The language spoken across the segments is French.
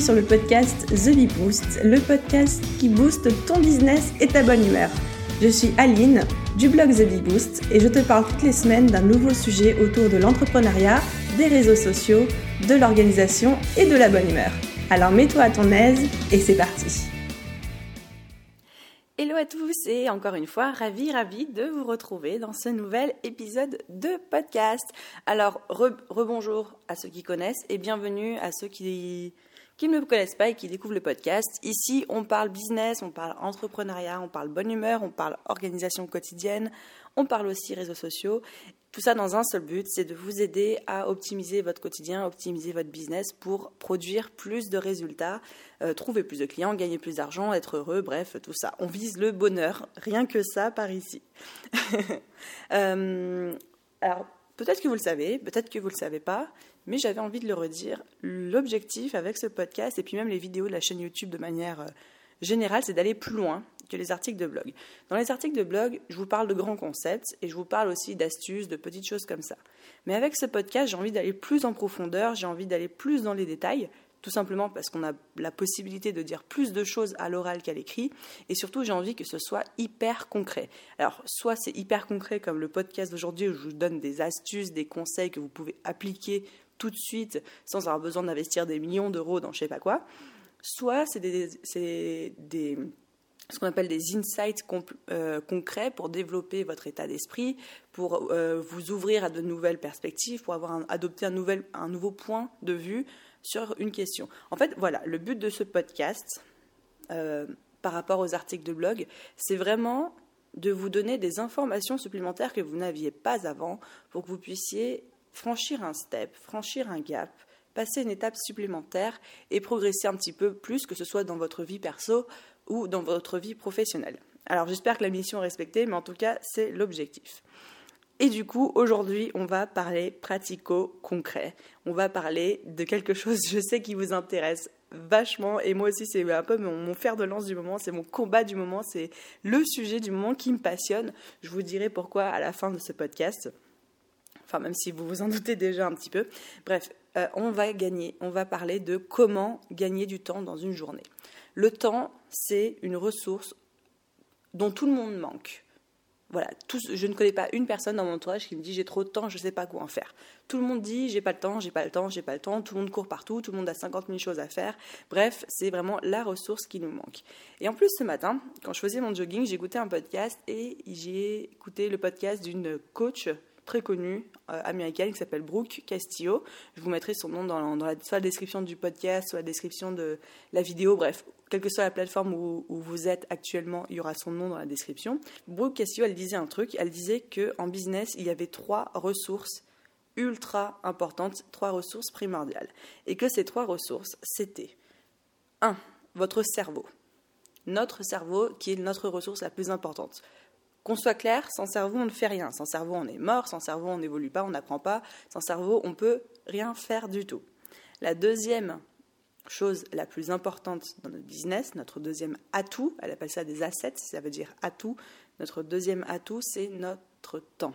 Sur le podcast The Bee Boost, le podcast qui booste ton business et ta bonne humeur. Je suis Aline du blog The Bee Boost et je te parle toutes les semaines d'un nouveau sujet autour de l'entrepreneuriat, des réseaux sociaux, de l'organisation et de la bonne humeur. Alors mets-toi à ton aise et c'est parti. Hello à tous et encore une fois, ravi, ravi de vous retrouver dans ce nouvel épisode de podcast. Alors, rebonjour à ceux qui connaissent et bienvenue à ceux qui, qui ne me connaissent pas et qui découvrent le podcast. Ici, on parle business, on parle entrepreneuriat, on parle bonne humeur, on parle organisation quotidienne, on parle aussi réseaux sociaux tout ça dans un seul but, c'est de vous aider à optimiser votre quotidien, optimiser votre business pour produire plus de résultats, euh, trouver plus de clients, gagner plus d'argent, être heureux, bref, tout ça. On vise le bonheur, rien que ça par ici. Euh, alors, peut-être que vous le savez, peut-être que vous ne le savez pas, mais j'avais envie de le redire. L'objectif avec ce podcast et puis même les vidéos de la chaîne YouTube de manière euh, générale, c'est d'aller plus loin que les articles de blog. Dans les articles de blog, je vous parle de grands concepts et je vous parle aussi d'astuces, de petites choses comme ça. Mais avec ce podcast, j'ai envie d'aller plus en profondeur, j'ai envie d'aller plus dans les détails, tout simplement parce qu'on a la possibilité de dire plus de choses à l'oral qu'à l'écrit, et surtout j'ai envie que ce soit hyper concret. Alors, soit c'est hyper concret comme le podcast d'aujourd'hui où je vous donne des astuces, des conseils que vous pouvez appliquer tout de suite sans avoir besoin d'investir des millions d'euros dans je sais pas quoi, soit c'est des, des ce qu'on appelle des insights euh, concrets pour développer votre état d'esprit, pour euh, vous ouvrir à de nouvelles perspectives, pour avoir adopté un, nouvel, un nouveau point de vue sur une question. En fait, voilà, le but de ce podcast euh, par rapport aux articles de blog, c'est vraiment de vous donner des informations supplémentaires que vous n'aviez pas avant pour que vous puissiez franchir un step, franchir un gap, passer une étape supplémentaire et progresser un petit peu plus, que ce soit dans votre vie perso ou dans votre vie professionnelle. Alors j'espère que la mission est respectée, mais en tout cas c'est l'objectif. Et du coup, aujourd'hui, on va parler pratico-concret. On va parler de quelque chose, je sais, qui vous intéresse vachement. Et moi aussi, c'est un peu mon, fer de lance du moment, c'est mon combat du moment, c'est le sujet du moment qui me passionne. Je vous dirai pourquoi à la fin de ce podcast. Enfin, même si vous vous en doutez déjà un petit peu. Bref, euh, on va gagner, on va parler de comment gagner du temps dans une journée. Le temps, c'est une ressource dont tout le monde manque. Voilà, je ne connais pas une personne dans mon entourage qui me dit j'ai trop de temps, je ne sais pas quoi en faire. Tout le monde dit j'ai pas le temps, j'ai pas le temps, j'ai pas le temps, tout le monde court partout, tout le monde a 50 000 choses à faire. Bref, c'est vraiment la ressource qui nous manque. Et en plus, ce matin, quand je faisais mon jogging, j'ai écouté un podcast et j'ai écouté le podcast d'une coach très connue euh, américaine qui s'appelle Brooke Castillo. Je vous mettrai son nom dans, la, soit la description du podcast, soit la description de la vidéo. Bref, quelle que soit la plateforme où, vous êtes actuellement, il y aura son nom dans la description. Brooke Castillo, elle disait un truc. Elle disait qu'en business, il y avait trois ressources ultra importantes, trois ressources primordiales. Et que ces trois ressources, c'était 1. Votre cerveau. Notre cerveau qui est notre ressource la plus importante. Qu'on soit clair, sans cerveau, on ne fait rien. Sans cerveau, on est mort. Sans cerveau, on n'évolue pas, on n'apprend pas. Sans cerveau, on peut rien faire du tout. La deuxième chose la plus importante dans notre business, notre deuxième atout, elle appelle ça des assets, ça veut dire atout. Notre deuxième atout, c'est notre temps.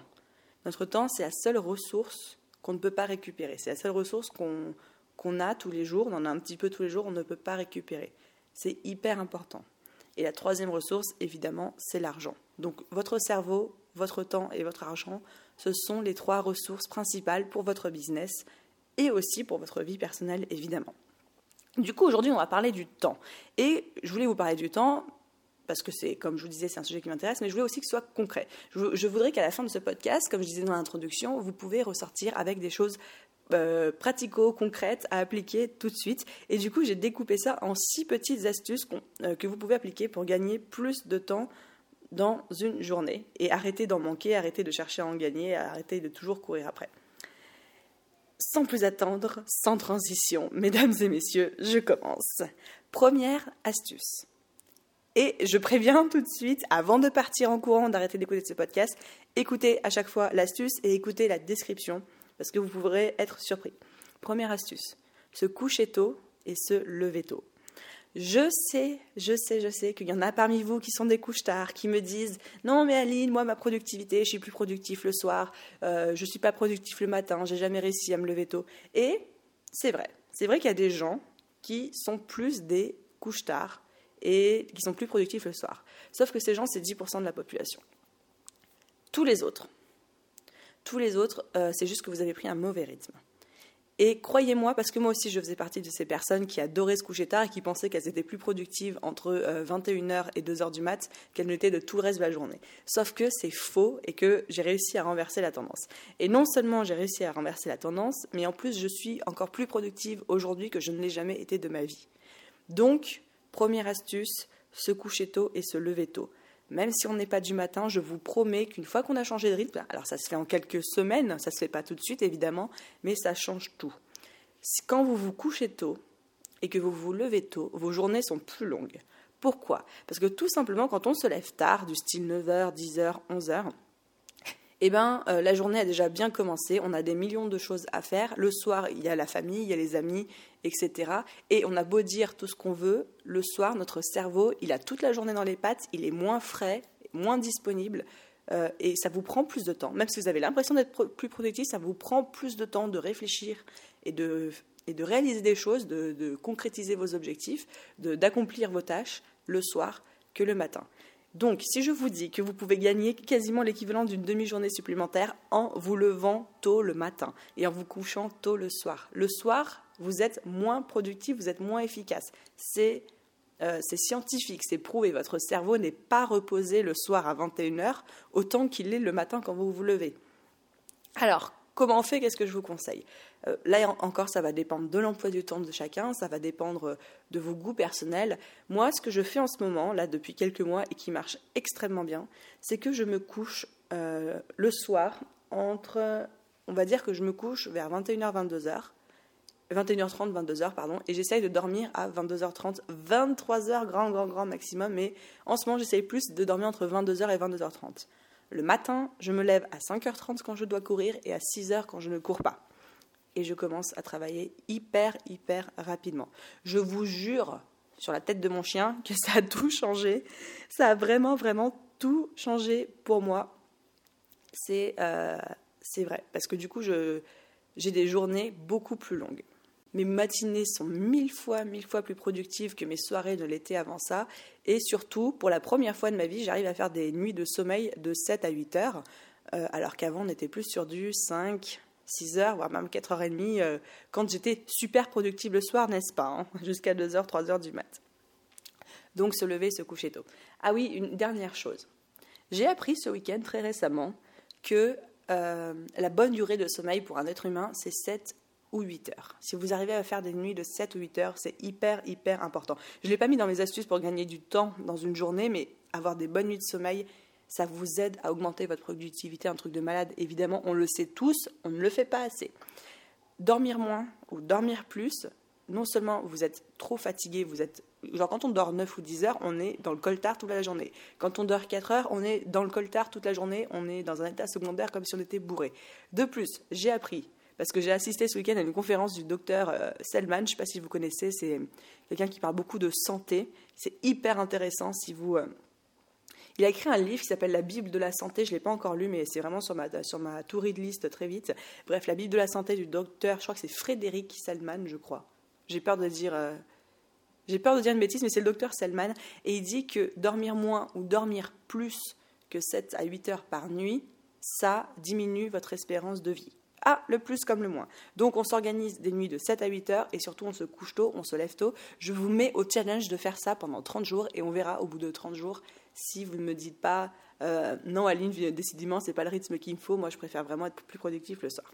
Notre temps, c'est la seule ressource qu'on ne peut pas récupérer. C'est la seule ressource qu'on a tous les jours, on en a un petit peu tous les jours, on ne peut pas récupérer. C'est hyper important. Et la troisième ressource, évidemment, c'est l'argent. Donc votre cerveau, votre temps et votre argent, ce sont les trois ressources principales pour votre business et aussi pour votre vie personnelle, évidemment. Du coup, aujourd'hui, on va parler du temps. Et je voulais vous parler du temps parce que c'est, comme je vous disais, c'est un sujet qui m'intéresse, mais je voulais aussi que ce soit concret. Je, voudrais qu'à la fin de ce podcast, comme je disais dans l'introduction, vous pouvez ressortir avec des choses euh, pratico-concrètes à appliquer tout de suite. Et du coup, j'ai découpé ça en six petites astuces euh, que vous pouvez appliquer pour gagner plus de temps dans une journée et arrêter d'en manquer, arrêter de chercher à en gagner, arrêter de toujours courir après. Sans plus attendre, sans transition, mesdames et messieurs, je commence. Première astuce. Et je préviens tout de suite, avant de partir en courant, d'arrêter d'écouter ce podcast, écoutez à chaque fois l'astuce et écoutez la description, parce que vous pourrez être surpris. Première astuce, se coucher tôt et se lever tôt. Je sais, je sais, je sais qu'il y en a parmi vous qui sont des couches tard, qui me disent non mais Aline, moi ma productivité, je suis plus productif le soir, euh, je suis pas productif le matin, j'ai jamais réussi à me lever tôt. Et c'est vrai, c'est vrai qu'il y a des gens qui sont plus des couches tard et qui sont plus productifs le soir. Sauf que ces gens, c'est 10% de la population. Tous les autres, tous les autres, euh, c'est juste que vous avez pris un mauvais rythme. Et croyez-moi, parce que moi aussi je faisais partie de ces personnes qui adoraient se coucher tard et qui pensaient qu'elles étaient plus productives entre 21h euh, et 2h du mat qu'elles n'étaient de tout le reste de la journée. Sauf que c'est faux et que j'ai réussi à renverser la tendance. Et non seulement j'ai réussi à renverser la tendance, mais en plus je suis encore plus productive aujourd'hui que je ne l'ai jamais été de ma vie. Donc, première astuce, se coucher tôt et se lever tôt. Même si on n'est pas du matin, je vous promets qu'une fois qu'on a changé de rythme, alors ça se fait en quelques semaines, ça se fait pas tout de suite évidemment, mais ça change tout. Quand vous vous couchez tôt et que vous vous levez tôt, vos journées sont plus longues. Pourquoi? Parce que tout simplement, quand on se lève tard, du style 9h, 10h, 11h, eh ben, euh, la journée a déjà bien commencé, on a des millions de choses à faire. Le soir, il y a la famille, il y a les amis, etc. Et on a beau dire tout ce qu'on veut, le soir, notre cerveau, il a toute la journée dans les pattes, il est moins frais, moins disponible, euh, et ça vous prend plus de temps. Même si vous avez l'impression d'être plus productif, ça vous prend plus de temps de réfléchir et de, réaliser des choses, de concrétiser vos objectifs, d'accomplir vos tâches le soir que le matin. Donc, si je vous dis que vous pouvez gagner quasiment l'équivalent d'une demi-journée supplémentaire en vous levant tôt le matin et en vous couchant tôt le soir, le soir, vous êtes moins productif, vous êtes moins efficace. C'est euh, scientifique, c'est prouvé. Votre cerveau n'est pas reposé le soir à 21h autant qu'il l'est le matin quand vous vous levez. Alors, Comment on fait? Qu'est-ce que je vous conseille? Là encore, ça va dépendre de l'emploi du temps de chacun, ça va dépendre euh, de vos goûts personnels. Moi, ce que je fais en ce moment, là, depuis quelques mois, et qui marche extrêmement bien, c'est que je me couche euh, le soir entre, on va dire que je me couche vers 21h, 22h. 21h30, 22h, pardon, et j'essaye de dormir à 22h30, 23h, grand, grand, grand maximum, mais en ce moment, j'essaye plus de dormir entre 22h et 22h30. Le matin, je me lève à 5h30 quand je dois courir et à 6h quand je ne cours pas. Et je commence à travailler hyper, hyper rapidement. Je vous jure, sur la tête de mon chien, que ça a tout changé. Ça a vraiment, vraiment tout changé pour moi. C'est euh, vrai, parce que du coup, j'ai des journées beaucoup plus longues. Mes matinées sont mille fois, mille fois plus productives que mes soirées ne l'étaient avant ça. Et surtout, pour la première fois de ma vie, j'arrive à faire des nuits de sommeil de 7 à 8 heures, euh, alors qu'avant, on était plus sur du 5, 6 heures, voire même 4 heures et demie, euh, quand j'étais super productive le soir, n'est-ce pas hein, Jusqu'à 2 heures, 3 heures du mat. Donc se lever, se coucher tôt. Ah oui, une dernière chose. J'ai appris ce week-end très récemment que euh, la bonne durée de sommeil pour un être humain, c'est 7 ou 8 heures. Si vous arrivez à faire des nuits de 7 ou 8 heures, c'est hyper, hyper important. Je ne l'ai pas mis dans mes astuces pour gagner du temps dans une journée, mais avoir des bonnes nuits de sommeil, ça vous aide à augmenter votre productivité, un truc de malade. Évidemment, on le sait tous, on ne le fait pas assez. Dormir moins ou dormir plus, non seulement vous êtes trop fatigué, vous êtes genre quand on dort 9 ou 10 heures, on est dans le coltard toute la journée. Quand on dort 4 heures, on est dans le coltard toute la journée, on est dans un état secondaire comme si on était bourré. De plus, j'ai appris parce que j'ai assisté ce week-end à une conférence du docteur euh, Selman, je ne sais pas si vous connaissez, c'est quelqu'un qui parle beaucoup de santé, c'est hyper intéressant si vous... Il a écrit un livre qui s'appelle La Bible de la santé, je ne l'ai pas encore lu, mais c'est vraiment sur ma, sur ma to read list très vite. Bref, La Bible de la santé du docteur, je crois que c'est Frédéric Selman, je crois. J'ai peur de dire... Euh, j'ai peur de dire une bêtise, mais c'est le docteur Selman, et il dit que dormir moins ou dormir plus que 7 à 8 heures par nuit, ça diminue votre espérance de vie. Ah, le plus comme le moins. Donc on s'organise des nuits de 7 à 8 heures et surtout on se couche tôt, on se lève tôt. Je vous mets au challenge de faire ça pendant 30 jours et on verra au bout de 30 jours si vous ne me dites pas euh, non Aline, décidément c'est pas le rythme qu'il me faut, moi je préfère vraiment être plus productif le soir.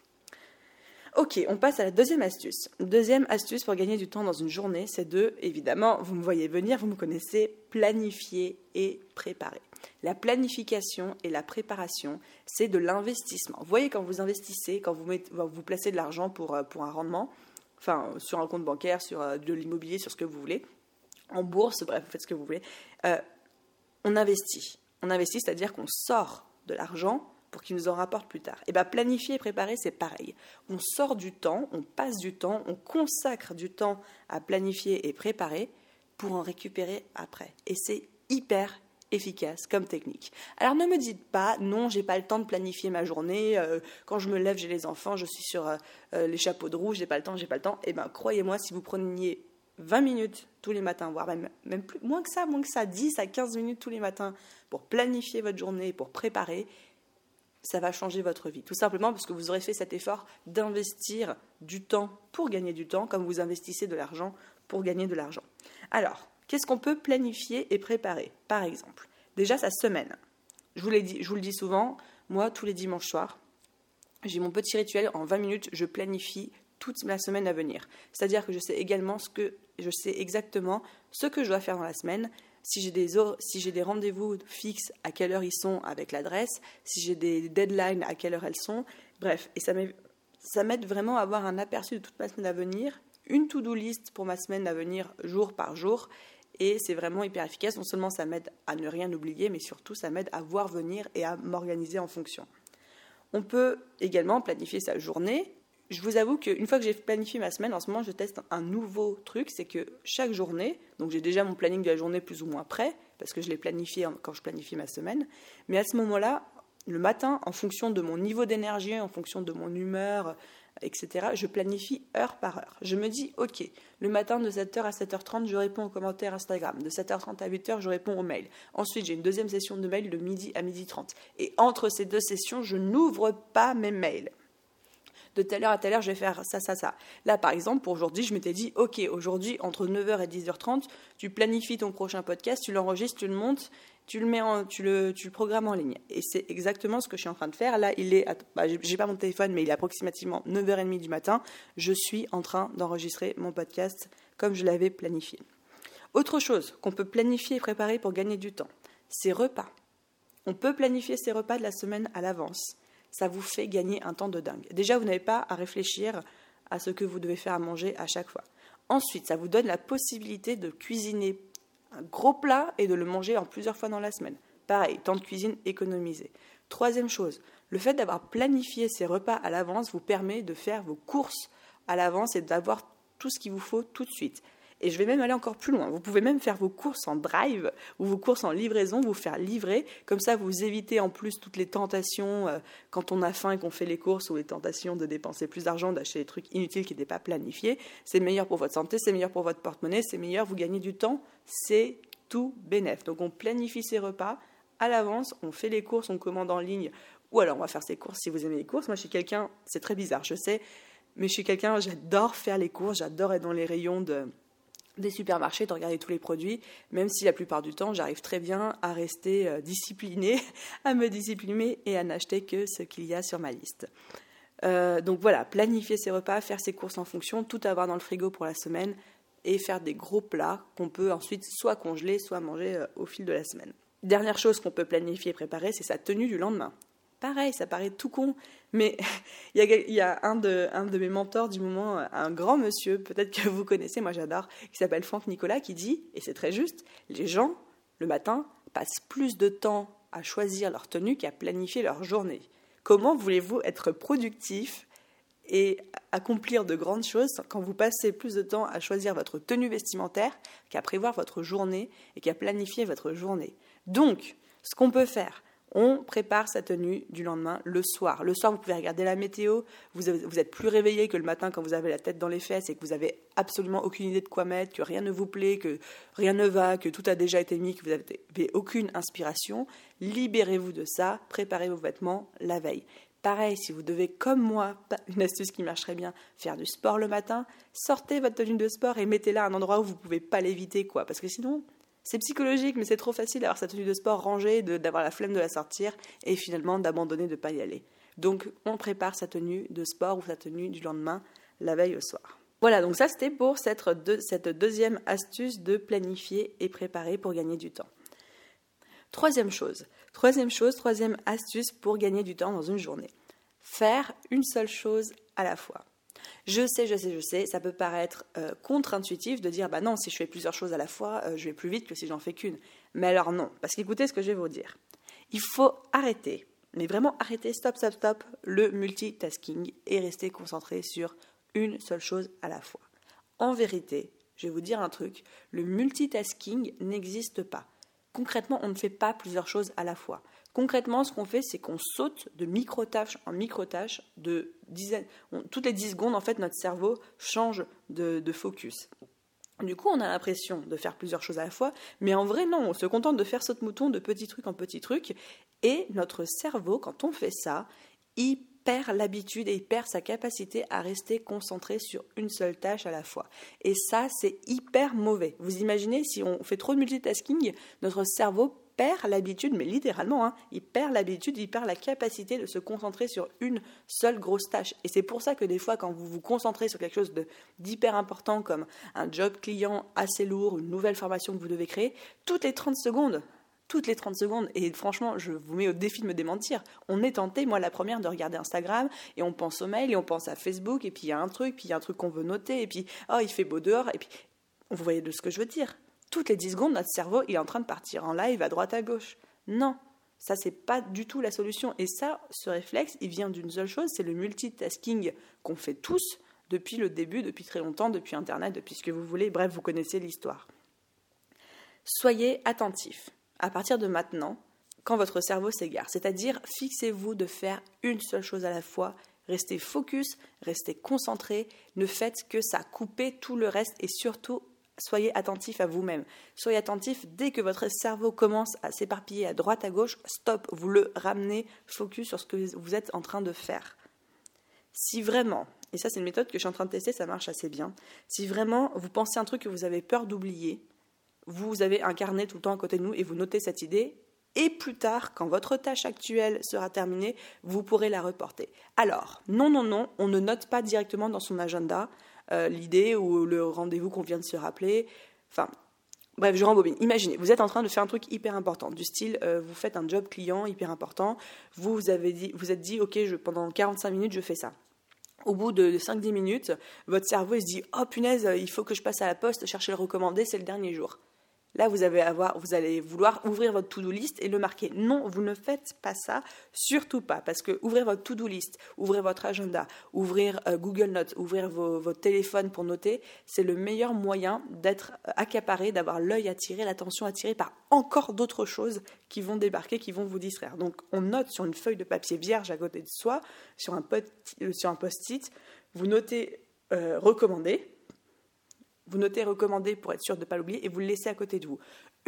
Ok, on passe à la deuxième astuce. Deuxième astuce pour gagner du temps dans une journée, c'est de, évidemment, vous me voyez venir, vous me connaissez, planifier et préparer. La planification et la préparation, c'est de l'investissement. Vous voyez, quand vous investissez, quand vous, vous placez de l'argent pour, euh, pour un rendement, enfin, sur un compte bancaire, sur euh, de l'immobilier, sur ce que vous voulez, en bourse, bref, vous faites ce que vous voulez, euh, on investit. On investit, c'est-à-dire qu'on sort de l'argent pour qu'il nous en rapporte plus tard. Et eh bien planifier et préparer, c'est pareil. On sort du temps, on passe du temps, on consacre du temps à planifier et préparer pour en récupérer après. Et c'est hyper efficace comme technique. Alors ne me dites pas non, j'ai pas le temps de planifier ma journée. Euh, quand je me lève, j'ai les enfants, je suis sur euh, euh, les chapeaux de roue, j'ai pas le temps, j'ai pas le temps. Eh bien croyez-moi, si vous preniez 20 minutes tous les matins, voire même, même plus, moins que ça, moins que ça, 10 à 15 minutes tous les matins pour planifier votre journée, pour préparer, ça va changer votre vie. Tout simplement parce que vous aurez fait cet effort d'investir du temps pour gagner du temps, comme vous investissez de l'argent pour gagner de l'argent. Alors, qu'est-ce qu'on peut planifier et préparer Par exemple, déjà sa semaine. Je vous, le dis souvent, moi, tous les dimanches soirs, j'ai mon petit rituel en 20 minutes, je planifie toute la semaine à venir. C'est-à-dire que je sais également ce que je exactement ce que je dois faire dans la semaine, si j'ai des, si des rendez-vous fixes, à quelle heure ils sont avec l'adresse, si j'ai des deadlines, à quelle heure elles sont. Bref, et ça m'aide vraiment à avoir un aperçu de toute ma semaine à venir, une to-do list pour ma semaine à venir jour par jour. Et c'est vraiment hyper efficace. Non seulement ça m'aide à ne rien oublier, mais surtout ça m'aide à voir venir et à m'organiser en fonction. On peut également planifier sa journée je vous avoue qu'une fois que j'ai planifié ma semaine, en ce moment, je teste un nouveau truc, c'est que chaque journée, donc j'ai déjà mon planning de la journée plus ou moins prêt, parce que je l'ai planifié quand je planifie ma semaine, mais à ce moment-là, le matin, en fonction de mon niveau d'énergie, en fonction de mon humeur, etc., je planifie heure par heure. Je me dis, ok, le matin de 7h à 7h30, je réponds aux commentaires Instagram. De 7h30 à 8h, je réponds aux mails. Ensuite, j'ai une deuxième session de mails de midi à midi 30. Et entre ces deux sessions, je n'ouvre pas mes mails de telle heure à telle heure, je vais faire ça, ça, ça. Là, par exemple, pour aujourd'hui, je m'étais dit, OK, aujourd'hui, entre 9h et 10h30, tu planifies ton prochain podcast, tu l'enregistres, tu le montes, tu le mets en, tu le, tu programmes en ligne. Et c'est exactement ce que je suis en train de faire. Là, il est, bah, j'ai pas mon téléphone, mais il est approximativement 9h30 du matin. Je suis en train d'enregistrer mon podcast comme je l'avais planifié. Autre chose qu'on peut planifier et préparer pour gagner du temps, c'est repas. On peut planifier ses repas de la semaine à l'avance ça vous fait gagner un temps de dingue. Déjà, vous n'avez pas à réfléchir à ce que vous devez faire à manger à chaque fois. Ensuite, ça vous donne la possibilité de cuisiner un gros plat et de le manger en plusieurs fois dans la semaine. Pareil, temps de cuisine économisé. Troisième chose, le fait d'avoir planifié ces repas à l'avance vous permet de faire vos courses à l'avance et d'avoir tout ce qu'il vous faut tout de suite. Et je vais même aller encore plus loin. Vous pouvez même faire vos courses en drive ou vos courses en livraison, vous faire livrer. Comme ça, vous évitez en plus toutes les tentations euh, quand on a faim et qu'on fait les courses ou les tentations de dépenser plus d'argent, d'acheter des trucs inutiles qui n'étaient pas planifiés. C'est meilleur pour votre santé, c'est meilleur pour votre porte-monnaie, c'est meilleur, vous gagnez du temps, c'est tout bénef. Donc on planifie ses repas à l'avance, on fait les courses, on commande en ligne, ou alors on va faire ses courses si vous aimez les courses. Moi, je suis quelqu'un, c'est très bizarre, je sais, mais je suis quelqu'un, j'adore faire les courses, j'adore être dans les rayons de des supermarchés, de regarder tous les produits, même si la plupart du temps, j'arrive très bien à rester euh, disciplinée, à me discipliner et à n'acheter que ce qu'il y a sur ma liste. Euh, donc voilà, planifier ses repas, faire ses courses en fonction, tout avoir dans le frigo pour la semaine et faire des gros plats qu'on peut ensuite soit congeler, soit manger euh, au fil de la semaine. Dernière chose qu'on peut planifier et préparer, c'est sa tenue du lendemain. Pareil, ça paraît tout con, mais il y a, un, de, mes mentors du moment, un grand monsieur, peut-être que vous connaissez, moi j'adore, qui s'appelle Franck Nicolas, qui dit, et c'est très juste, les gens, le matin, passent plus de temps à choisir leur tenue qu'à planifier leur journée. Comment voulez-vous être productif et accomplir de grandes choses quand vous passez plus de temps à choisir votre tenue vestimentaire qu'à prévoir votre journée et qu'à planifier votre journée? Donc, ce qu'on peut faire, on prépare sa tenue du lendemain le soir. Le soir, vous pouvez regarder la météo, vous, êtes plus réveillé que le matin quand vous avez la tête dans les fesses et que vous avez absolument aucune idée de quoi mettre, que rien ne vous plaît, que rien ne va, que tout a déjà été mis, que vous n'avez aucune inspiration. Libérez-vous de ça, préparez vos vêtements la veille. Pareil, si vous devez, comme moi, une astuce qui marcherait bien, faire du sport le matin, sortez votre tenue de sport et mettez-la à un endroit où vous ne pouvez pas l'éviter, quoi. Parce que sinon, c'est psychologique, mais c'est trop facile d'avoir sa tenue de sport rangée, d'avoir la flemme de la sortir et finalement d'abandonner de ne pas y aller. Donc on prépare sa tenue de sport ou sa tenue du lendemain la veille au soir. Voilà, donc ça c'était pour cette, cette deuxième astuce de planifier et préparer pour gagner du temps. Troisième chose, troisième chose, troisième astuce pour gagner du temps dans une journée. Faire une seule chose à la fois. Je sais, je sais, je sais, ça peut paraître euh, contre-intuitif de dire bah non, si je fais plusieurs choses à la fois, euh, je vais plus vite que si j'en fais qu'une. Mais alors non, parce qu'écoutez ce que je vais vous dire. Il faut arrêter, mais vraiment arrêter, stop, stop, stop, le multitasking et rester concentré sur une seule chose à la fois. En vérité, je vais vous dire un truc, le multitasking n'existe pas. Concrètement, on ne fait pas plusieurs choses à la fois. Concrètement, ce qu'on fait, c'est qu'on saute de micro-tâche en micro-tâche, de toutes les 10 secondes, en fait, notre cerveau change de, focus. Du coup, on a l'impression de faire plusieurs choses à la fois, mais en vrai, non, on se contente de faire saute mouton de petits trucs en petits trucs, et notre cerveau, quand on fait ça, il perd l'habitude et il perd sa capacité à rester concentré sur une seule tâche à la fois. Et ça, c'est hyper mauvais. Vous imaginez, si on fait trop de multitasking, notre cerveau perd l'habitude, mais littéralement, hein, il perd l'habitude, il perd la capacité de se concentrer sur une seule grosse tâche. Et c'est pour ça que des fois, quand vous vous concentrez sur quelque chose d'hyper important comme un job client assez lourd, une nouvelle formation que vous devez créer, toutes les 30 secondes, toutes les 30 secondes, et franchement, je vous mets au défi de me démentir, on est tenté, moi la première, de regarder Instagram, et on pense au mail, et on pense à Facebook, et puis il y a un truc, puis il y a un truc qu'on veut noter, et puis, oh, il fait beau dehors, et puis, vous voyez de ce que je veux dire toutes les 10 secondes, notre cerveau il est en train de partir en live à droite à gauche. Non, ça c'est pas du tout la solution. Et ça, ce réflexe, il vient d'une seule chose, c'est le multitasking qu'on fait tous depuis le début, depuis très longtemps, depuis Internet, depuis ce que vous voulez. Bref, vous connaissez l'histoire. Soyez attentifs. À partir de maintenant, quand votre cerveau s'égare, c'est-à-dire fixez-vous de faire une seule chose à la fois, restez focus, restez concentré, ne faites que ça, coupez tout le reste et surtout soyez attentif à vous-même. Soyez attentif dès que votre cerveau commence à s'éparpiller à droite, à gauche, stop, vous le ramenez focus sur ce que vous êtes en train de faire. Si vraiment, et ça c'est une méthode que je suis en train de tester, ça marche assez bien, si vraiment vous pensez un truc que vous avez peur d'oublier, vous avez un carnet tout le temps à côté de nous et vous notez cette idée, et plus tard, quand votre tâche actuelle sera terminée, vous pourrez la reporter. Alors, non, non, non, on ne note pas directement dans son agenda, euh, l'idée ou le rendez-vous qu'on vient de se rappeler. Enfin, bref, je rembobine. Imaginez, vous êtes en train de faire un truc hyper important, du style, euh, vous faites un job client hyper important, vous vous avez dit, vous êtes dit, ok, pendant 45 minutes, je fais ça. Au bout de 5-10 minutes, votre cerveau se dit, oh punaise, il faut que je passe à la poste, chercher le recommandé, c'est le dernier jour. Là, vous, vous allez vouloir ouvrir votre to-do list et le marquer. Non, vous ne faites pas ça, surtout pas, parce que ouvrir votre to-do list, ouvrir votre agenda, ouvrir euh, Google Notes, ouvrir votre téléphone pour noter, c'est le meilleur moyen d'être euh, accaparé, d'avoir l'œil attiré, l'attention attirée par encore d'autres choses qui vont débarquer, qui vont vous distraire. Donc, on note sur une feuille de papier vierge à côté de soi, sur un euh, post-it, vous notez recommandé, vous notez recommandé pour être sûr de ne pas l'oublier et vous le laissez à côté de vous.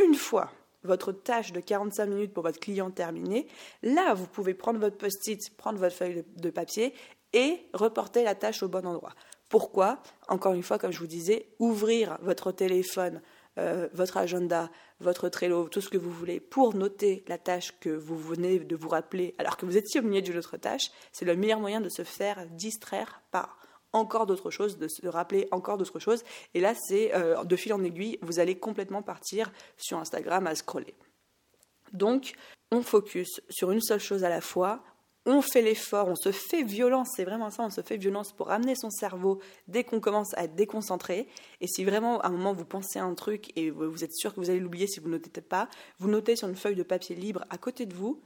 Une fois votre tâche de 45 minutes pour votre client terminée, là, vous pouvez prendre votre post-it, prendre votre feuille de papier et reporter la tâche au bon endroit. Pourquoi? Encore une fois, comme je vous disais, ouvrir votre téléphone, euh, votre agenda, votre Trello, tout ce que vous voulez, pour noter la tâche que vous venez de vous rappeler alors que vous étiez au milieu d'une autre tâche, c'est le meilleur moyen de se faire distraire par encore d'autres choses, de se rappeler encore d'autres choses. Et là, c'est euh, de fil en aiguille, vous allez complètement partir sur Instagram à scroller. Donc, on focus sur une seule chose à la fois. On fait l'effort, on se fait violence, c'est vraiment ça, on se fait violence pour ramener son cerveau dès qu'on commence à être déconcentré. Et si vraiment à un moment vous pensez à un truc et vous êtes sûr que vous allez l'oublier si vous ne notez pas, vous notez sur une feuille de papier libre à côté de vous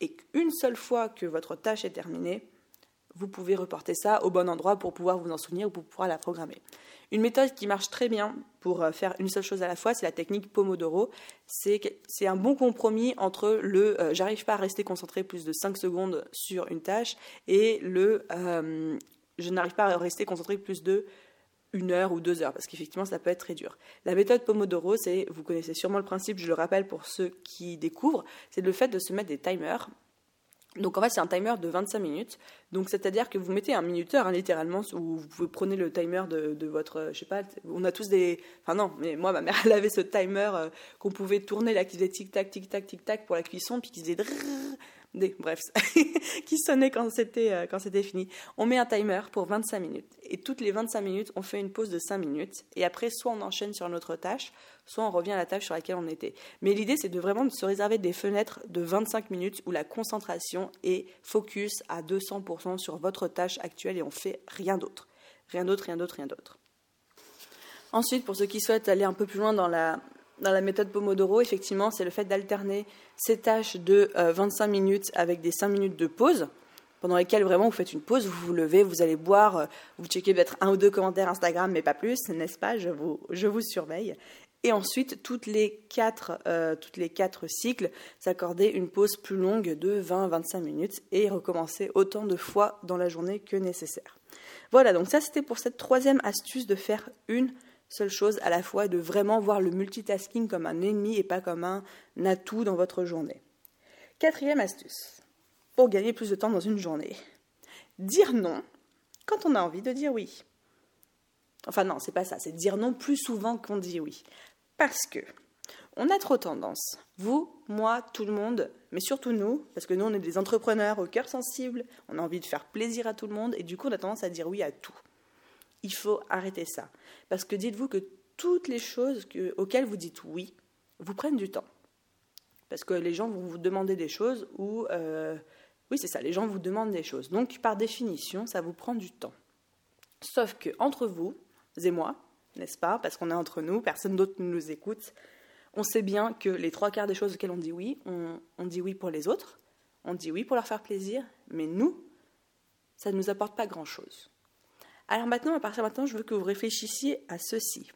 et qu'une seule fois que votre tâche est terminée, vous pouvez reporter ça au bon endroit pour pouvoir vous en souvenir ou pour pouvoir la programmer. Une méthode qui marche très bien pour euh, faire une seule chose à la fois, c'est la technique Pomodoro. C'est un bon compromis entre le euh, j'arrive pas à rester concentré plus de 5 secondes sur une tâche et le euh, je n'arrive pas à rester concentré plus de une heure ou deux heures, parce qu'effectivement, ça peut être très dur. La méthode Pomodoro, c'est, vous connaissez sûrement le principe, je le rappelle pour ceux qui découvrent, c'est le fait de se mettre des timers donc en fait c'est un timer de 25 minutes. Donc c'est-à-dire que vous mettez un minuteur hein, littéralement où vous prendre le timer de, votre, je sais pas, on a tous des, enfin non, mais moi ma mère elle avait ce timer euh, qu'on pouvait tourner là qui faisait tic tac tic tac tic tac pour la cuisson puis qui faisait bref, qui sonnait quand c'était euh, quand c'était fini. On met un timer pour 25 minutes et toutes les 25 minutes, on fait une pause de 5 minutes et après soit on enchaîne sur notre tâche, soit on revient à la tâche sur laquelle on était. Mais l'idée c'est de vraiment se réserver des fenêtres de 25 minutes où la concentration est focus à 200% sur votre tâche actuelle et on fait rien d'autre. Rien d'autre, rien d'autre, rien d'autre. Ensuite, pour ceux qui souhaitent aller un peu plus loin dans la, dans la méthode Pomodoro, effectivement, c'est le fait d'alterner ces tâches de 25 euh, minutes avec des 5 minutes de pause, pendant lesquelles vraiment vous faites une pause, vous vous levez, vous allez boire, euh, vous checkez peut-être un ou deux commentaires Instagram, mais pas plus, n'est-ce pas? Je vous, surveille. Et ensuite, toutes les quatre, euh, toutes les quatre cycles, s'accorder une pause plus longue de 20-25 minutes et recommencer autant de fois dans la journée que nécessaire. Voilà, donc ça c'était pour cette troisième astuce de faire une seule chose à la fois de vraiment voir le multitasking comme un ennemi et pas comme un atout dans votre journée. Quatrième astuce, pour gagner plus de temps dans une journée. Dire non quand on a envie de dire oui. Enfin non, c'est pas ça, c'est dire non plus souvent qu'on dit oui. Parce que on a trop tendance, vous, moi, tout le monde, mais surtout nous, parce que nous on est des entrepreneurs au cœur sensible, on a envie de faire plaisir à tout le monde et du coup on a tendance à dire oui à tout. Il faut arrêter ça. Parce que dites-vous que toutes les choses auxquelles vous dites oui vous prennent du temps. Parce que les gens vont vous demander des choses ou... Euh, oui, c'est ça, les gens vous demandent des choses. Donc, par définition, ça vous prend du temps. Sauf que entre vous et moi, n'est-ce pas Parce qu'on est entre nous, personne d'autre ne nous écoute. On sait bien que les trois quarts des choses auxquelles on dit oui, on, on dit oui pour les autres, on dit oui pour leur faire plaisir, mais nous, ça ne nous apporte pas grand-chose. Alors maintenant, à partir de maintenant, je veux que vous réfléchissiez à ceci.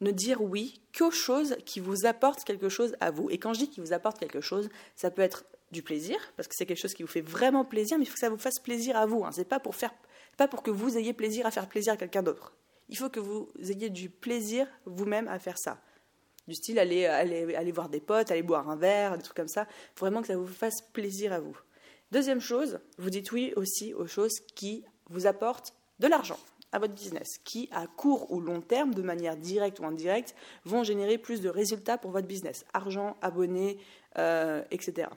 Ne dire oui qu'aux choses qui vous apportent quelque chose à vous. Et quand je dis qui vous apporte quelque chose, ça peut être du plaisir, parce que c'est quelque chose qui vous fait vraiment plaisir, mais il faut que ça vous fasse plaisir à vous. Hein. C'est pas pour faire, pas pour que vous ayez plaisir à faire plaisir à quelqu'un d'autre. Il faut que vous ayez du plaisir vous-même à faire ça. Du style aller, aller, aller voir des potes, aller boire un verre, des trucs comme ça. Il faut vraiment que ça vous fasse plaisir à vous. Deuxième chose, vous dites oui aussi aux choses qui vous apportent de l'argent à votre business, qui à court ou long terme, de manière directe ou indirecte, vont générer plus de résultats pour votre business. Argent, abonnés, euh, etc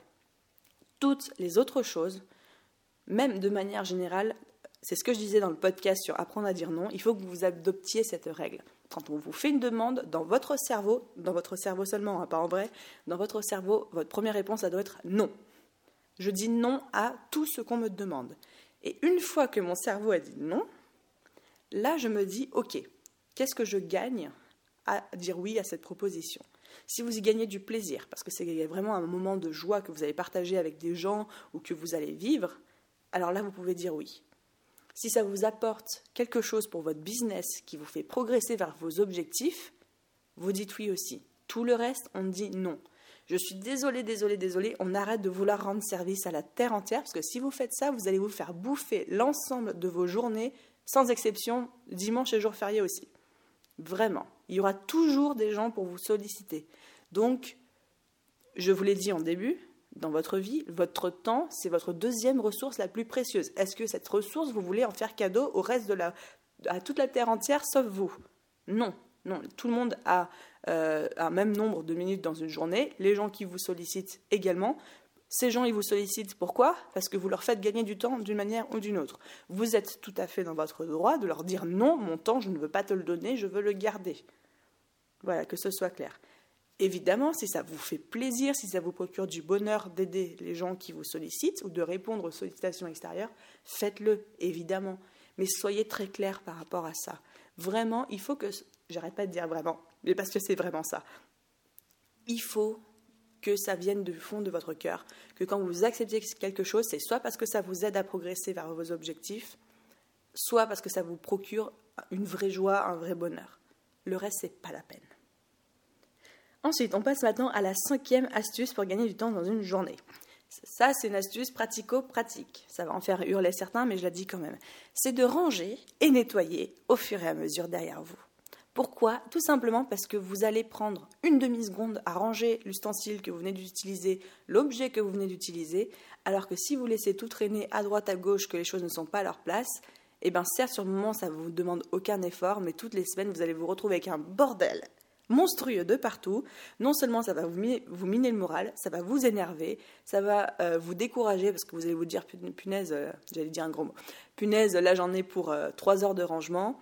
toutes les autres choses, même de manière générale, c'est ce que je disais dans le podcast sur apprendre à dire non, il faut que vous adoptiez cette règle. Quand on vous fait une demande, dans votre cerveau, dans votre cerveau seulement, hein, pas en vrai, dans votre cerveau, votre première réponse, ça doit être non. Je dis non à tout ce qu'on me demande. Et une fois que mon cerveau a dit non, là je me dis, ok, qu'est-ce que je gagne à dire oui à cette proposition? Si vous y gagnez du plaisir, parce que c'est vraiment un moment de joie que vous allez partager avec des gens ou que vous allez vivre, alors là, vous pouvez dire oui. Si ça vous apporte quelque chose pour votre business qui vous fait progresser vers vos objectifs, vous dites oui aussi. Tout le reste, on dit non. Je suis désolée, désolée, désolée, on arrête de vouloir rendre service à la terre entière, parce que si vous faites ça, vous allez vous faire bouffer l'ensemble de vos journées, sans exception, dimanche et jour férié aussi. Vraiment. Il y aura toujours des gens pour vous solliciter. Donc, je vous l'ai dit en début, dans votre vie, votre temps, c'est votre deuxième ressource la plus précieuse. Est-ce que cette ressource, vous voulez en faire cadeau au reste de la, à toute la terre entière, sauf vous? Non, non. Tout le monde a euh, un même nombre de minutes dans une journée. Les gens qui vous sollicitent également. Ces gens, ils vous sollicitent pourquoi? Parce que vous leur faites gagner du temps d'une manière ou d'une autre. Vous êtes tout à fait dans votre droit de leur dire non, mon temps, je ne veux pas te le donner, je veux le garder. Voilà, que ce soit clair. Évidemment, si ça vous fait plaisir, si ça vous procure du bonheur d'aider les gens qui vous sollicitent ou de répondre aux sollicitations extérieures, faites-le, évidemment. Mais soyez très clair par rapport à ça. Vraiment, il faut que... J'arrête pas de dire vraiment, mais parce que c'est vraiment ça. Il faut que ça vienne du fond de votre cœur, que quand vous acceptez quelque chose, c'est soit parce que ça vous aide à progresser vers vos objectifs, soit parce que ça vous procure une vraie joie, un vrai bonheur. Le reste, c'est pas la peine. Ensuite, on passe maintenant à la cinquième astuce pour gagner du temps dans une journée. Ça, c'est une astuce pratico-pratique. Ça va en faire hurler certains, mais je la dis quand même. C'est de ranger et nettoyer au fur et à mesure derrière vous. Pourquoi? Tout simplement parce que vous allez prendre une demi-seconde à ranger l'ustensile que vous venez d'utiliser, l'objet que vous venez d'utiliser, alors que si vous laissez tout traîner à droite, à gauche, que les choses ne sont pas à leur place, eh bien certes, sur le moment, ça ne vous demande aucun effort, mais toutes les semaines, vous allez vous retrouver avec un bordel monstrueux de partout. Non seulement ça va vous miner, le moral, ça va vous énerver, ça va euh, vous décourager parce que vous allez vous dire punaise, euh, j'allais dire un gros mot, punaise, là j'en ai pour euh, trois heures de rangement.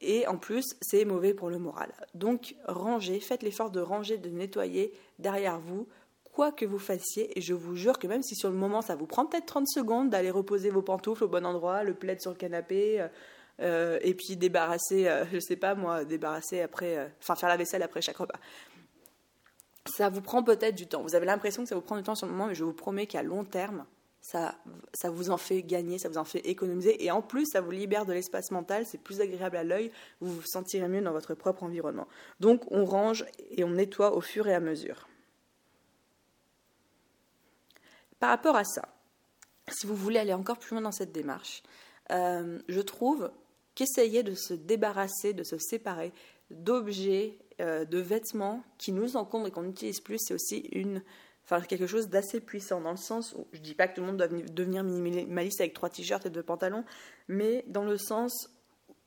Et en plus, c'est mauvais pour le moral. Donc, rangez, faites l'effort de ranger, de nettoyer derrière vous, quoi que vous fassiez. Et je vous jure que même si sur le moment, ça vous prend peut-être 30 secondes d'aller reposer vos pantoufles au bon endroit, le plaid sur le canapé, euh, euh, et puis débarrasser, euh, je sais pas moi, débarrasser après, enfin faire la vaisselle après chaque repas. Ça vous prend peut-être du temps. Vous avez l'impression que ça vous prend du temps sur le moment, mais je vous promets qu'à long terme, ça, ça vous en fait gagner, ça vous en fait économiser, et en plus, ça vous libère de l'espace mental, c'est plus agréable à l'œil, vous vous sentirez mieux dans votre propre environnement. Donc, on range et on nettoie au fur et à mesure. Par rapport à ça, si vous voulez aller encore plus loin dans cette démarche, euh, je trouve qu'essayer de se débarrasser, de se séparer d'objets, euh, de vêtements qui nous encombrent et qu'on n'utilise plus, c'est aussi une, quelque chose d'assez puissant dans le sens où je dis pas que tout le monde doit devenir minimaliste avec trois t-shirts et deux pantalons, mais dans le sens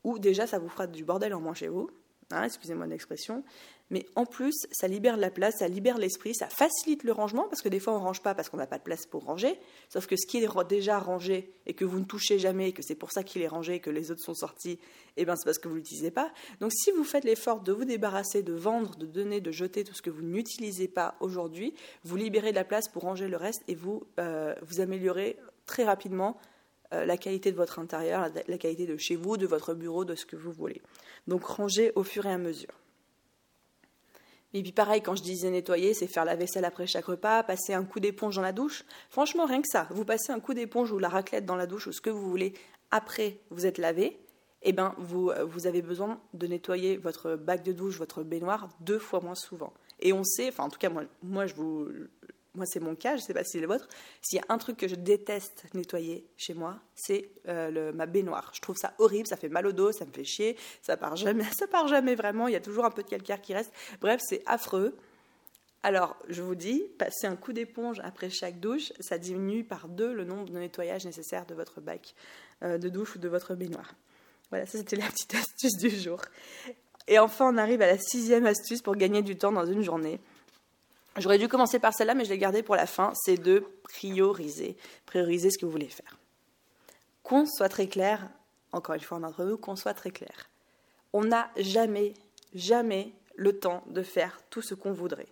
où déjà ça vous fera du bordel en moins chez vous, hein, excusez-moi l'expression, mais en plus, ça libère la place, ça libère l'esprit, ça facilite le rangement, parce que des fois on range pas parce qu'on n'a pas de place pour ranger, sauf que ce qui est déjà rangé et que vous ne touchez jamais, et que c'est pour ça qu'il est rangé et que les autres sont sortis, eh ben c'est parce que vous l'utilisez pas. Donc si vous faites l'effort de vous débarrasser, de vendre, de donner, de jeter tout ce que vous n'utilisez pas aujourd'hui, vous libérez de la place pour ranger le reste et vous, euh, améliorez très rapidement euh, la qualité de votre intérieur, la qualité de chez vous, de votre bureau, de ce que vous voulez. Donc rangez au fur et à mesure. Et puis pareil, quand je disais nettoyer, c'est faire la vaisselle après chaque repas, passer un coup d'éponge dans la douche. Franchement, rien que ça, vous passez un coup d'éponge ou la raclette dans la douche ou ce que vous voulez après vous êtes lavé, eh ben vous, euh, vous avez besoin de nettoyer votre bac de douche, votre baignoire deux fois moins souvent. Et on sait, enfin en tout cas moi, moi je vous, moi c'est mon cas, je ne sais pas si c'est le vôtre, s'il y a un truc que je déteste nettoyer chez moi, c'est euh, ma baignoire. Je trouve ça horrible, ça fait mal au dos, ça me fait chier, ça part jamais, ça part jamais vraiment, il y a toujours un peu de calcaire qui reste. Bref, c'est affreux. Alors, je vous dis, passer un coup d'éponge après chaque douche, ça diminue par deux le nombre de nettoyages nécessaires de votre bac euh, de douche ou de votre baignoire. Voilà, ça c'était la petite astuce du jour. Et enfin, on arrive à la sixième astuce pour gagner du temps dans une journée. J'aurais dû commencer par celle-là, mais je l'ai gardée pour la fin, c'est de prioriser. Prioriser ce que vous voulez faire. Qu'on soit très clair, encore une fois entre nous, qu'on soit très clair. On n'a jamais, jamais le temps de faire tout ce qu'on voudrait.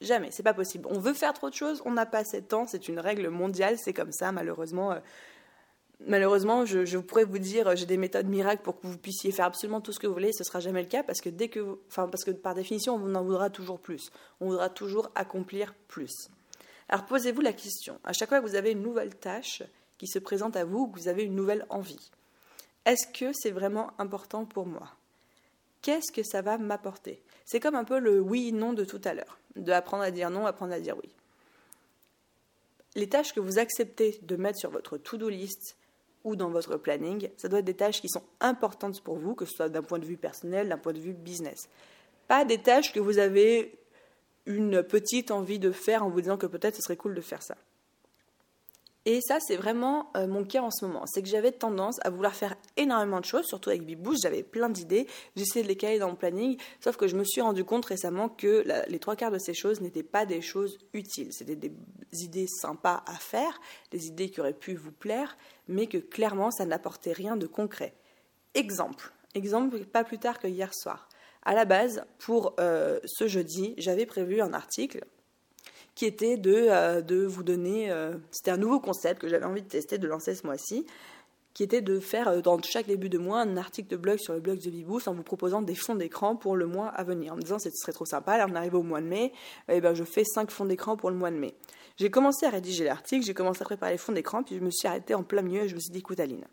Jamais, c'est pas possible. On veut faire trop de choses, on n'a pas assez de temps, c'est une règle mondiale, c'est comme ça, malheureusement. Euh, malheureusement, je, pourrais vous dire, j'ai des méthodes miracles pour que vous puissiez faire absolument tout ce que vous voulez. Ce sera jamais le cas parce que dès que, enfin, parce que par définition, on en voudra toujours plus. On voudra toujours accomplir plus. Alors posez-vous la question. À chaque fois que vous avez une nouvelle tâche qui se présente à vous, que vous avez une nouvelle envie, est-ce que c'est vraiment important pour moi? Qu'est-ce que ça va m'apporter? C'est comme un peu le oui-non de tout à l'heure, de apprendre à dire non, apprendre à dire oui. Les tâches que vous acceptez de mettre sur votre to-do list, ou dans votre planning, ça doit être des tâches qui sont importantes pour vous, que ce soit d'un point de vue personnel, d'un point de vue business. Pas des tâches que vous avez une petite envie de faire en vous disant que peut-être ce serait cool de faire ça. Et ça, c'est vraiment euh, mon cas en ce moment. C'est que j'avais tendance à vouloir faire énormément de choses, surtout avec Bibouche. J'avais plein d'idées. J'essayais de les caler dans mon planning. Sauf que je me suis rendu compte récemment que les trois quarts de ces choses n'étaient pas des choses utiles. C'était des idées sympas à faire, des idées qui auraient pu vous plaire, mais que clairement, ça n'apportait rien de concret. Exemple. Exemple, pas plus tard que hier soir. À la base, pour euh, ce jeudi, j'avais prévu un article qui était de, euh, de vous donner, euh, c'était un nouveau concept que j'avais envie de tester, de lancer ce mois-ci, qui était de faire euh, dans chaque début de mois un article de blog sur le blog de Bibous en vous proposant des fonds d'écran pour le mois à venir, en me disant ce serait trop sympa, là on arrive au mois de mai, eh ben je fais cinq fonds d'écran pour le mois de mai. J'ai commencé à rédiger l'article, j'ai commencé à préparer les fonds d'écran, puis je me suis arrêtée en plein milieu et je me suis dit écoute Aline,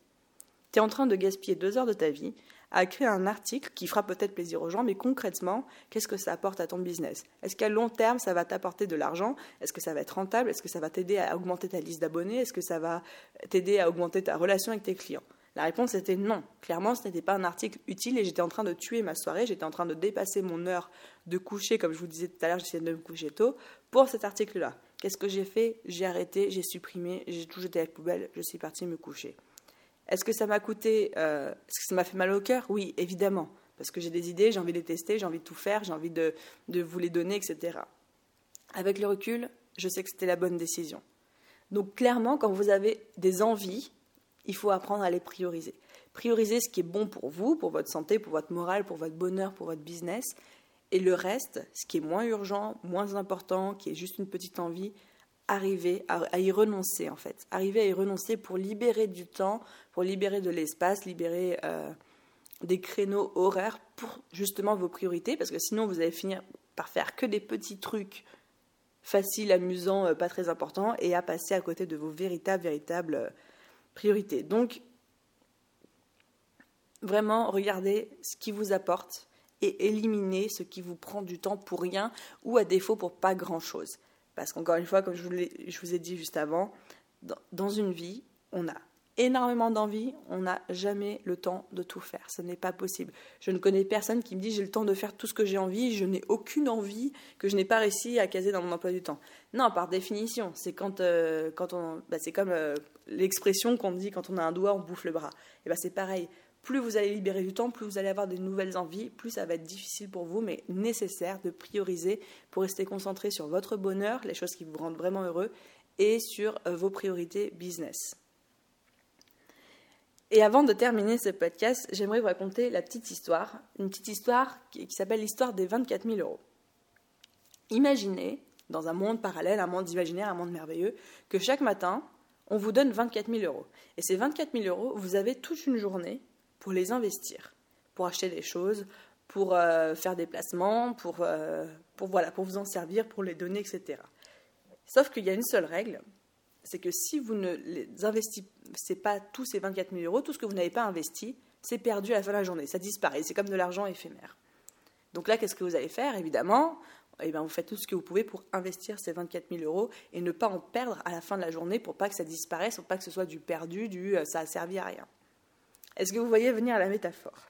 tu es en train de gaspiller deux heures de ta vie à créer un article qui fera peut-être plaisir aux gens, mais concrètement, qu'est-ce que ça apporte à ton business? Est-ce qu'à long terme, ça va t'apporter de l'argent? Est-ce que ça va être rentable? Est-ce que ça va t'aider à augmenter ta liste d'abonnés? Est-ce que ça va t'aider à augmenter ta relation avec tes clients? La réponse était non. Clairement, ce n'était pas un article utile et j'étais en train de tuer ma soirée, j'étais en train de dépasser mon heure de coucher, comme je vous disais tout à l'heure, j'essayais de me coucher tôt, pour cet article-là. Qu'est-ce que j'ai fait? J'ai arrêté, j'ai supprimé, j'ai tout jeté à la poubelle, je suis partie me coucher. Est-ce que ça m'a coûté, euh, est-ce que ça m'a fait mal au cœur? Oui, évidemment, parce que j'ai des idées, j'ai envie de les tester, j'ai envie de tout faire, j'ai envie de, de vous les donner, etc. Avec le recul, je sais que c'était la bonne décision. Donc clairement, quand vous avez des envies, il faut apprendre à les prioriser. Prioriser ce qui est bon pour vous, pour votre santé, pour votre morale, pour votre bonheur, pour votre business. Et le reste, ce qui est moins urgent, moins important, qui est juste une petite envie, arriver à, y renoncer en fait, arriver à y renoncer pour libérer du temps, pour libérer de l'espace, libérer euh, des créneaux horaires pour justement vos priorités, parce que sinon vous allez finir par faire que des petits trucs faciles, amusants, euh, pas très importants, et à passer à côté de vos véritables, véritables euh, priorités. Donc, vraiment, regardez ce qui vous apporte et éliminez ce qui vous prend du temps pour rien ou à défaut pour pas grand-chose. Parce qu'encore une fois, comme je vous, ai dit juste avant, dans, une vie, on a énormément d'envie, on n'a jamais le temps de tout faire. Ce n'est pas possible. Je ne connais personne qui me dit j'ai le temps de faire tout ce que j'ai envie, je n'ai aucune envie que je n'ai pas réussi à caser dans mon emploi du temps. Non, par définition, c'est quand, euh, quand on, bah, c'est comme euh, l'expression qu'on dit quand on a un doigt, on bouffe le bras. Et ben c'est pareil. Plus vous allez libérer du temps, plus vous allez avoir de nouvelles envies, plus ça va être difficile pour vous, mais nécessaire de prioriser pour rester concentré sur votre bonheur, les choses qui vous rendent vraiment heureux, et sur euh, vos priorités business. Et avant de terminer ce podcast, j'aimerais vous raconter la petite histoire, une petite histoire qui, s'appelle l'histoire des 24 000 euros. Imaginez, dans un monde parallèle, un monde imaginaire, un monde merveilleux, que chaque matin, on vous donne 24 000 euros. Et ces 24 000 euros, vous avez toute une journée pour les investir, pour acheter des choses, pour euh, faire des placements, pour, euh, pour, voilà, pour vous en servir, pour les donner, etc. Sauf qu'il y a une seule règle, c'est que si vous ne les investissez pas tous ces 24 000 euros, tout ce que vous n'avez pas investi, c'est perdu à la fin de la journée, ça disparaît, c'est comme de l'argent éphémère. Donc là, qu'est-ce que vous allez faire Évidemment, eh bien, vous faites tout ce que vous pouvez pour investir ces 24 000 euros et ne pas en perdre à la fin de la journée pour pas que ça disparaisse, pour pas que ce soit du perdu, du euh, ça a servi à rien. Est-ce que vous voyez venir la métaphore?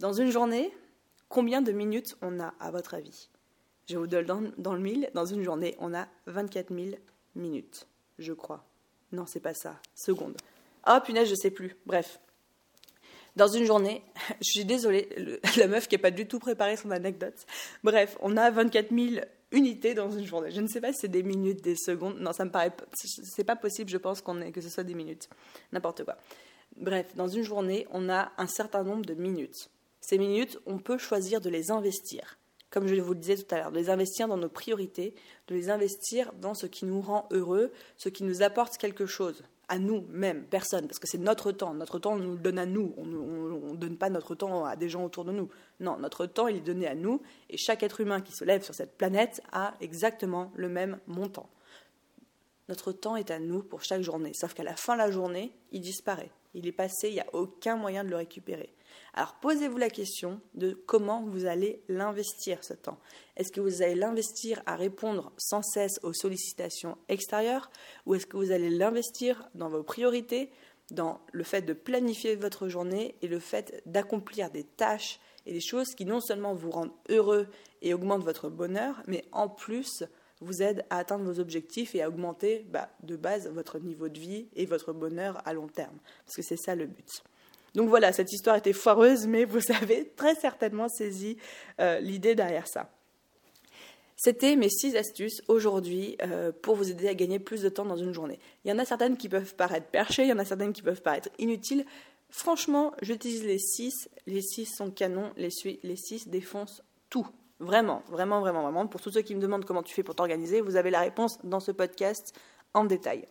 Dans une journée, combien de minutes on a à votre avis? Je vous donne dans, le mille, dans une journée, on a 24 000 minutes je crois. Non, c'est pas ça. Seconde. Ah, oh, punaise, je sais plus. Bref. Dans une journée, je suis désolée, la meuf qui n'a pas du tout préparé son anecdote. Bref, on a 24 000 unités dans une journée. Je ne sais pas si c'est des minutes, des secondes. Non, ça me paraît. C'est pas possible, je pense, que ce soit des minutes. N'importe quoi. Bref, dans une journée, on a un certain nombre de minutes. Ces minutes, on peut choisir de les investir comme je vous le disais tout à l'heure, de les investir dans nos priorités, de les investir dans ce qui nous rend heureux, ce qui nous apporte quelque chose, à nous-mêmes, personne, parce que c'est notre temps. Notre temps, on nous le donne à nous. On ne donne pas notre temps à des gens autour de nous. Non, notre temps, il est donné à nous, et chaque être humain qui se lève sur cette planète a exactement le même montant. Notre temps est à nous pour chaque journée, sauf qu'à la fin de la journée, il disparaît. Il est passé, il n'y a aucun moyen de le récupérer. Alors posez-vous la question de comment vous allez l'investir ce temps. Est-ce que vous allez l'investir à répondre sans cesse aux sollicitations extérieures ou est-ce que vous allez l'investir dans vos priorités, dans le fait de planifier votre journée et le fait d'accomplir des tâches et des choses qui non seulement vous rendent heureux et augmentent votre bonheur, mais en plus vous aident à atteindre vos objectifs et à augmenter bah, de base votre niveau de vie et votre bonheur à long terme. Parce que c'est ça le but. Donc voilà, cette histoire était foireuse, mais vous avez très certainement saisi euh, l'idée derrière ça. C'était mes six astuces aujourd'hui euh, pour vous aider à gagner plus de temps dans une journée. Il y en a certaines qui peuvent paraître perchées, il y en a certaines qui peuvent paraître inutiles. Franchement, j'utilise les six. Les six sont canons. Les, les six défoncent tout. Vraiment, vraiment, vraiment, vraiment. Pour tous ceux qui me demandent comment tu fais pour t'organiser, vous avez la réponse dans ce podcast en détail.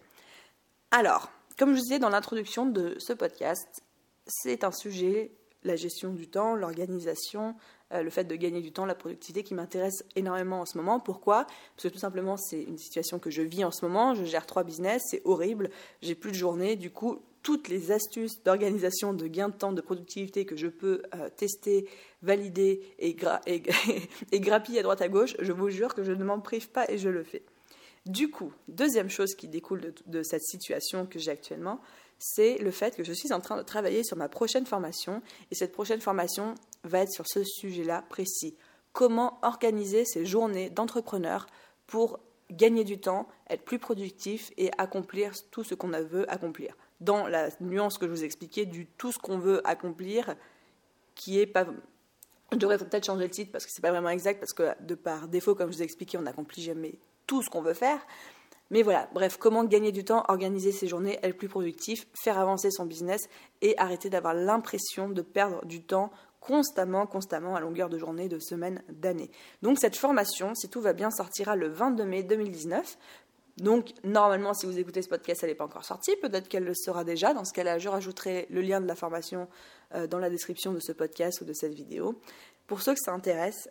Alors, comme je disais dans l'introduction de ce podcast, c'est un sujet, la gestion du temps, l'organisation, euh, le fait de gagner du temps, la productivité qui m'intéresse énormément en ce moment. Pourquoi? Parce que tout simplement, c'est une situation que je vis en ce moment. Je gère trois business, c'est horrible, j'ai plus de journée. Du coup, toutes les astuces d'organisation, de gain de temps, de productivité que je peux euh, tester, valider et, et, grappiller à droite à gauche, je vous jure que je ne m'en prive pas et je le fais. Du coup, deuxième chose qui découle de cette situation que j'ai actuellement, c'est le fait que je suis en train de travailler sur ma prochaine formation et cette prochaine formation va être sur ce sujet-là précis. Comment organiser ces journées d'entrepreneur pour gagner du temps, être plus productif et accomplir tout ce qu'on veut accomplir. Dans la nuance que je vous expliquais du tout ce qu'on veut accomplir, qui est pas. Je devrais peut-être changer le titre parce que c'est pas vraiment exact, parce que de par défaut, comme je vous ai expliqué, on n'accomplit jamais tout ce qu'on veut faire. Mais voilà, bref, comment gagner du temps, organiser ses journées, être plus productif, faire avancer son business et arrêter d'avoir l'impression de perdre du temps constamment, constamment à longueur de journée, de semaines, d'années. Donc cette formation, si tout va bien, sortira le 22 mai 2019. Donc normalement, si vous écoutez ce podcast, elle n'est pas encore sortie. Peut-être qu'elle le sera déjà. Dans ce cas-là, je rajouterai le lien de la formation euh, dans la description de ce podcast ou de cette vidéo. Pour ceux que ça intéresse,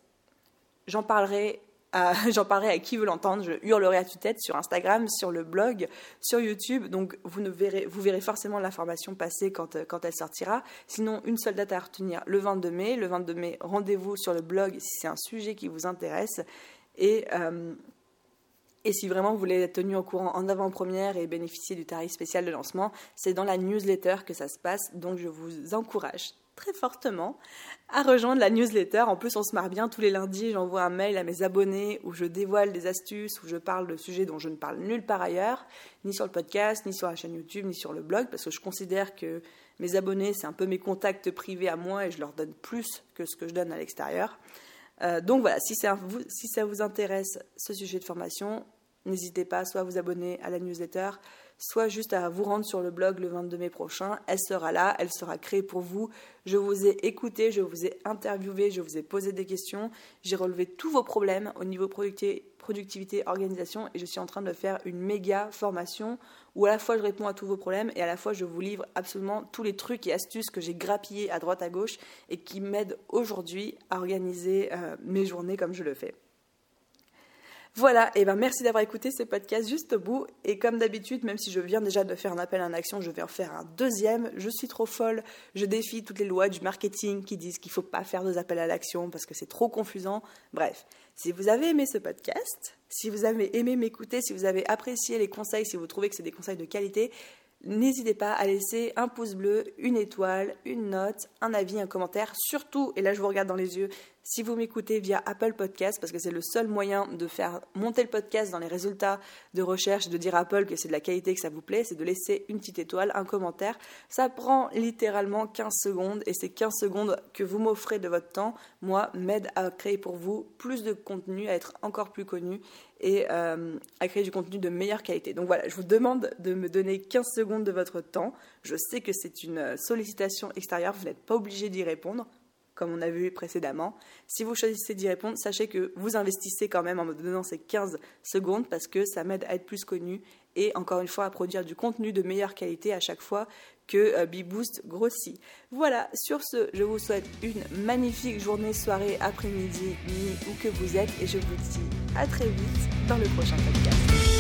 j'en parlerai parlerai à qui veut l'entendre. Je hurlerai à tue-tête sur Instagram, sur le blog, sur YouTube. Donc vous, verrez, vous verrez forcément l'information passer quand, euh, quand elle sortira. Sinon, une seule date à retenir, le 22 mai. Le 22 mai, rendez-vous sur le blog si c'est un sujet qui vous intéresse. Et, euh, Et si vraiment vous voulez être tenu au courant en avant-première et bénéficier du tarif spécial de lancement, c'est dans la newsletter que ça se passe. Donc je vous encourage très fortement à rejoindre la newsletter. En plus, on se marre bien tous les lundis. J'envoie un mail à mes abonnés où je dévoile des astuces, où je parle de sujets dont je ne parle nulle part ailleurs, ni sur le podcast, ni sur la chaîne YouTube, ni sur le blog, parce que je considère que mes abonnés, c'est un peu mes contacts privés à moi et je leur donne plus que ce que je donne à l'extérieur. Euh, donc voilà, si, si ça vous intéresse ce sujet de formation, n'hésitez pas soit à vous abonner à la newsletter, soit juste à vous rendre sur le blog le 22 mai prochain. Elle sera là, elle sera créée pour vous. Je vous ai écouté, je vous ai interviewé, je vous ai posé des questions, j'ai relevé tous vos problèmes au niveau productivité, organisation et je suis en train de faire une méga formation où à la fois je réponds à tous vos problèmes et à la fois je vous livre absolument tous les trucs et astuces que j'ai grappillés à droite à gauche et qui m'aident aujourd'hui à organiser euh, mes journées comme je le fais. Voilà, et ben merci d'avoir écouté ce podcast juste au bout. Et comme d'habitude, même si je viens déjà de faire un appel à une action, je vais en faire un deuxième. Je suis trop folle, je défie toutes les lois du marketing qui disent qu'il ne faut pas faire deux appels à l'action parce que c'est trop confusant. Bref, si vous avez aimé ce podcast, si vous avez aimé m'écouter, si vous avez apprécié les conseils, si vous trouvez que c'est des conseils de qualité, N'hésitez pas à laisser un pouce bleu, une étoile, une note, un avis, un commentaire. Surtout, et là je vous regarde dans les yeux, si vous m'écoutez via Apple Podcast, parce que c'est le seul moyen de faire monter le podcast dans les résultats de recherche, de dire à Apple que c'est de la qualité, que ça vous plaît, c'est de laisser une petite étoile, un commentaire. Ça prend littéralement 15 secondes et ces 15 secondes que vous m'offrez de votre temps, moi, m'aident à créer pour vous plus de contenu, à être encore plus connu et euh, à créer du contenu de meilleure qualité. Donc voilà, je vous demande de me donner 15 secondes de votre temps. Je sais que c'est une sollicitation extérieure, vous n'êtes pas obligé d'y répondre comme on a vu précédemment. Si vous choisissez d'y répondre, sachez que vous investissez quand même en me donnant ces 15 secondes parce que ça m'aide à être plus connu et encore une fois à produire du contenu de meilleure qualité à chaque fois que euh, BeBoost grossit. Voilà, sur ce, je vous souhaite une magnifique journée, soirée, après-midi, nuit, où que vous êtes et je vous dis à très vite dans le prochain podcast.